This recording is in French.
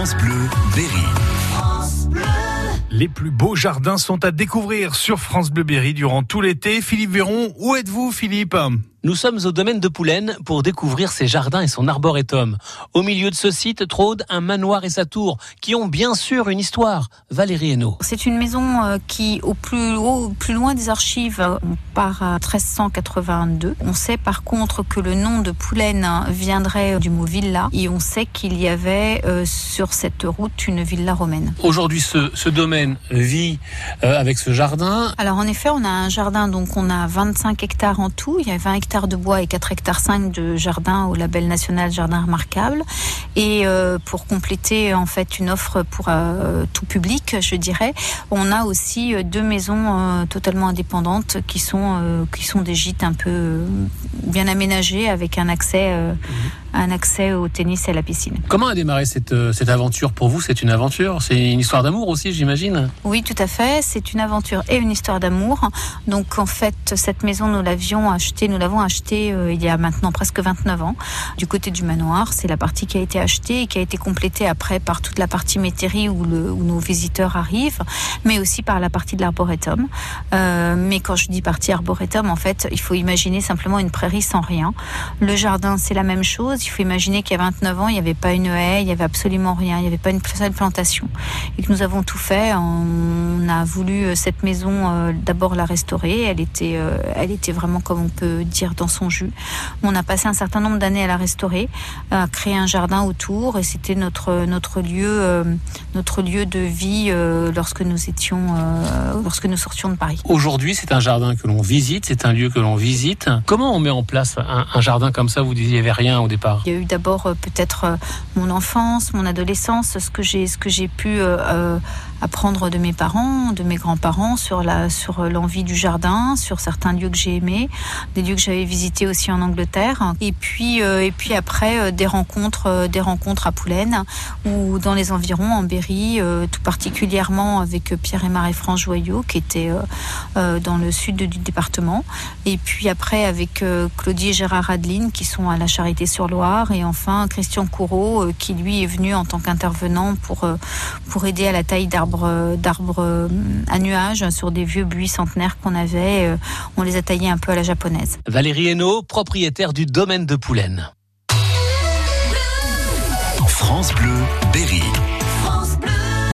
France Bleu Berry. Les plus beaux jardins sont à découvrir sur France Bleu Berry durant tout l'été. Philippe Véron, où êtes-vous Philippe? Nous sommes au domaine de Poulaine pour découvrir ses jardins et son arboretum. Au milieu de ce site trône un manoir et sa tour qui ont bien sûr une histoire. Valérie Hainaut. C'est une maison euh, qui, au plus, haut, plus loin des archives, on part à 1382. On sait par contre que le nom de Poulaine viendrait du mot villa et on sait qu'il y avait euh, sur cette route une villa romaine. Aujourd'hui, ce, ce domaine vit euh, avec ce jardin. Alors en effet, on a un jardin, donc on a 25 hectares en tout. Il y a 20 hectares de bois et 4 hectares 5 de jardin au label national Jardin Remarquable. Et euh, pour compléter en fait une offre pour euh, tout public, je dirais, on a aussi euh, deux maisons totalement indépendantes qui sont qui sont des gîtes un peu bien aménagés avec un accès euh, un accès au tennis et à la piscine. Comment a démarré cette, euh, cette aventure pour vous? C'est une aventure? C'est une histoire d'amour aussi, j'imagine? Oui, tout à fait. C'est une aventure et une histoire d'amour. Donc en fait, cette maison, nous l'avions achetée, nous l'avons achetée euh, il y a maintenant presque 29 ans, du côté du manoir. C'est la partie qui a été achetée et qui a été complétée après par toute la partie métairie où, le, où nos visiteurs arrivent, mais aussi par la partie de l'arboretum. Euh, mais quand je dis partie arboretum, en fait, il faut imaginer simplement une prairie sans rien. Le jardin, c'est la même chose. Il faut imaginer qu'il y a 29 ans, il n'y avait pas une haie, il n'y avait absolument rien, il n'y avait pas une seule plantation. Et que nous avons tout fait. On a voulu euh, cette maison euh, d'abord la restaurer. Elle était, euh, elle était vraiment, comme on peut dire, dans son jus. On a passé un certain nombre d'années à la restaurer, à créer un jardin autour, et c'était notre notre lieu, notre lieu de vie lorsque nous étions, lorsque nous sortions de Paris. Aujourd'hui, c'est un jardin que l'on visite, c'est un lieu que l'on visite. Comment on met en place un, un jardin comme ça? Vous disiez il n'y avait rien au départ. Il y a eu d'abord peut-être mon enfance, mon adolescence, ce que j'ai ce que j'ai pu euh, apprendre de mes parents, de mes grands-parents sur la sur l'envie du jardin, sur certains lieux que j'ai aimés, des lieux que j'avais visités aussi en Angleterre, et puis euh, et puis après euh, des rencontres euh, des rencontres à Poulaine ou dans les environs en Berry, tout particulièrement avec Pierre et Marie-France Joyaux qui euh, dans le sud du département, et puis après avec Claudie et Gérard Adeline qui sont à la Charité-sur-Loire, et enfin Christian Courreau qui lui est venu en tant qu'intervenant pour pour aider à la taille d'arbres d'arbres à nuages sur des vieux buis centenaires qu'on avait. euh, On les a taillés un peu à la japonaise. Valérie Hainaut, propriétaire du domaine de Poulaine. France Bleu Berry.